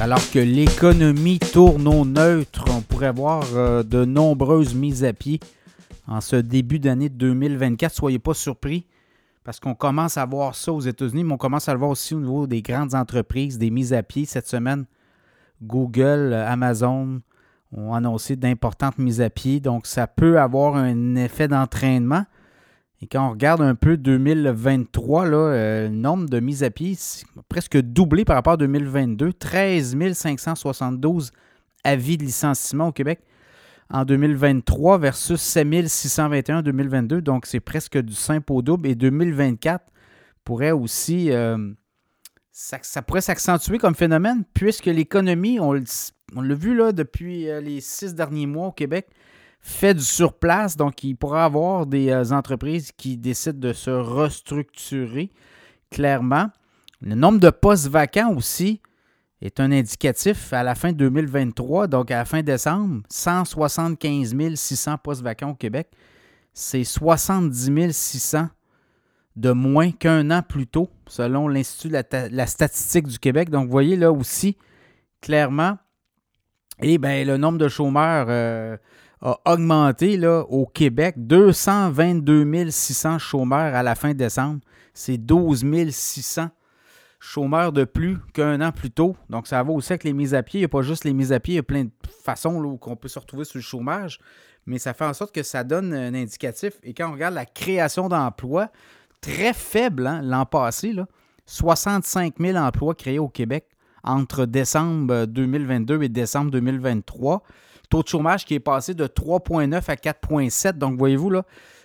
Alors que l'économie tourne au neutre, on pourrait voir euh, de nombreuses mises à pied en ce début d'année 2024. Soyez pas surpris parce qu'on commence à voir ça aux États-Unis, mais on commence à le voir aussi au niveau des grandes entreprises, des mises à pied cette semaine. Google, Amazon ont annoncé d'importantes mises à pied, donc ça peut avoir un effet d'entraînement. Et quand on regarde un peu 2023, là, euh, le nombre de mises à pied a presque doublé par rapport à 2022. 13 572 avis de licenciement au Québec en 2023 versus 7 621 en 2022. Donc, c'est presque du simple au double. Et 2024 pourrait aussi... Euh, ça, pourrait s'accentuer comme phénomène puisque l'économie, on, l'a vu là, depuis euh, les six derniers mois au Québec, fait du surplace. Donc, il pourra avoir des euh, entreprises qui décident de se restructurer clairement. Le nombre de postes vacants aussi est un indicatif à la fin 2023, donc à la fin décembre, 175 600 postes vacants au Québec. C'est 70 600 de moins qu'un an plus tôt, selon l'Institut de la, statistique du Québec. Donc, vous voyez là aussi, clairement, et eh bien, le nombre de chômeurs euh, a augmenté là, au Québec. 222 600 chômeurs à la fin décembre. C'est 12 600 chômeurs de plus qu'un an plus tôt. Donc, ça va aussi avec les mises à pied. Il n'y a pas juste les mises à pied, il y a plein de façons où on peut se retrouver sur le chômage. Mais ça fait en sorte que ça donne un indicatif. Et quand on regarde la création d'emplois, très faible hein, l'an passé, là, 65 000 emplois créés au Québec entre décembre 2022 et décembre 2023 taux de chômage qui est passé de 3,9 à 4,7. Donc, voyez-vous, là,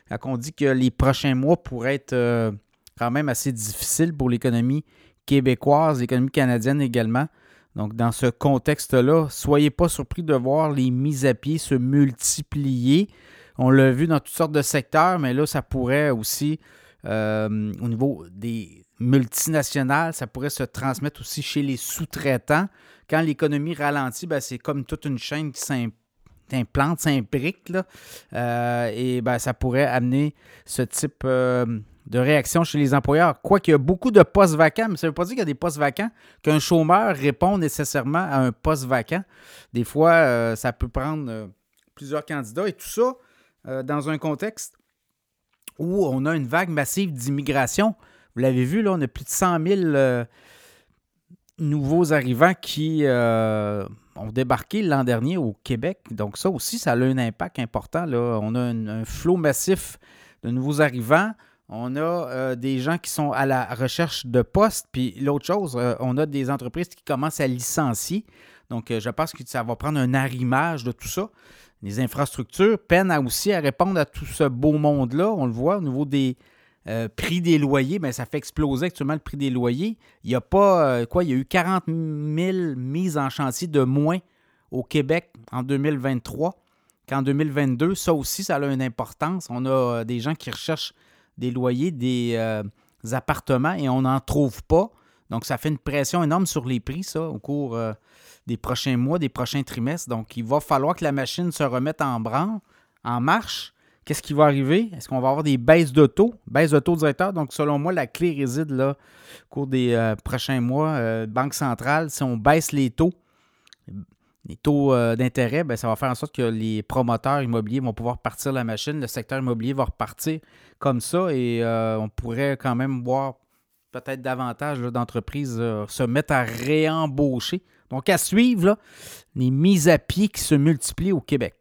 quand on dit que les prochains mois pourraient être euh, quand même assez difficiles pour l'économie québécoise, l'économie canadienne également. Donc, dans ce contexte-là, soyez pas surpris de voir les mises à pied se multiplier. On l'a vu dans toutes sortes de secteurs, mais là, ça pourrait aussi, euh, au niveau des multinationales, ça pourrait se transmettre aussi chez les sous-traitants quand l'économie ralentit, ben, c'est comme toute une chaîne qui s'implante, s'imbrique. Euh, et ben, ça pourrait amener ce type euh, de réaction chez les employeurs. Quoiqu'il y a beaucoup de postes vacants, mais ça ne veut pas dire qu'il y a des postes vacants, qu'un chômeur répond nécessairement à un poste vacant. Des fois, euh, ça peut prendre plusieurs candidats et tout ça dans un contexte où on a une vague massive d'immigration. Vous l'avez vu, là, on a plus de 100 000 nouveaux arrivants qui euh, ont débarqué l'an dernier au Québec. Donc ça aussi, ça a un impact important. Là. On a un, flot massif de nouveaux arrivants. On a euh, des gens qui sont à la recherche de postes. Puis l'autre chose, euh, on a des entreprises qui commencent à licencier. Donc je pense que ça va prendre un arrimage de tout ça. Les infrastructures peinent aussi à répondre à tout ce beau monde-là. On le voit au niveau des, euh, prix des loyers, bien, ça fait exploser actuellement le prix des loyers. Il n'y a pas, euh, quoi, il y a eu 40 000 mises en chantier de moins au Québec en 2023 qu'en 2022. Ça aussi, ça a une importance. On a euh, des gens qui recherchent des loyers, des, appartements et on n'en trouve pas. Donc, ça fait une pression énorme sur les prix, ça, au cours des prochains mois, des prochains trimestres. Donc, il va falloir que la machine se remette en branle, en marche. Qu'est-ce qui va arriver? Est-ce qu'on va avoir des baisses de taux? Baisse de taux directeur. Donc, selon moi, la clé réside là, au cours des euh, prochains mois. Euh, Banque centrale, si on baisse les taux, les taux euh, d'intérêt, ben, ça va faire en sorte que les promoteurs immobiliers vont pouvoir partir la machine. Le secteur immobilier va repartir comme ça et on pourrait quand même voir peut-être davantage d'entreprises se mettre à réembaucher. Donc, à suivre, les mises à pied qui se multiplient au Québec.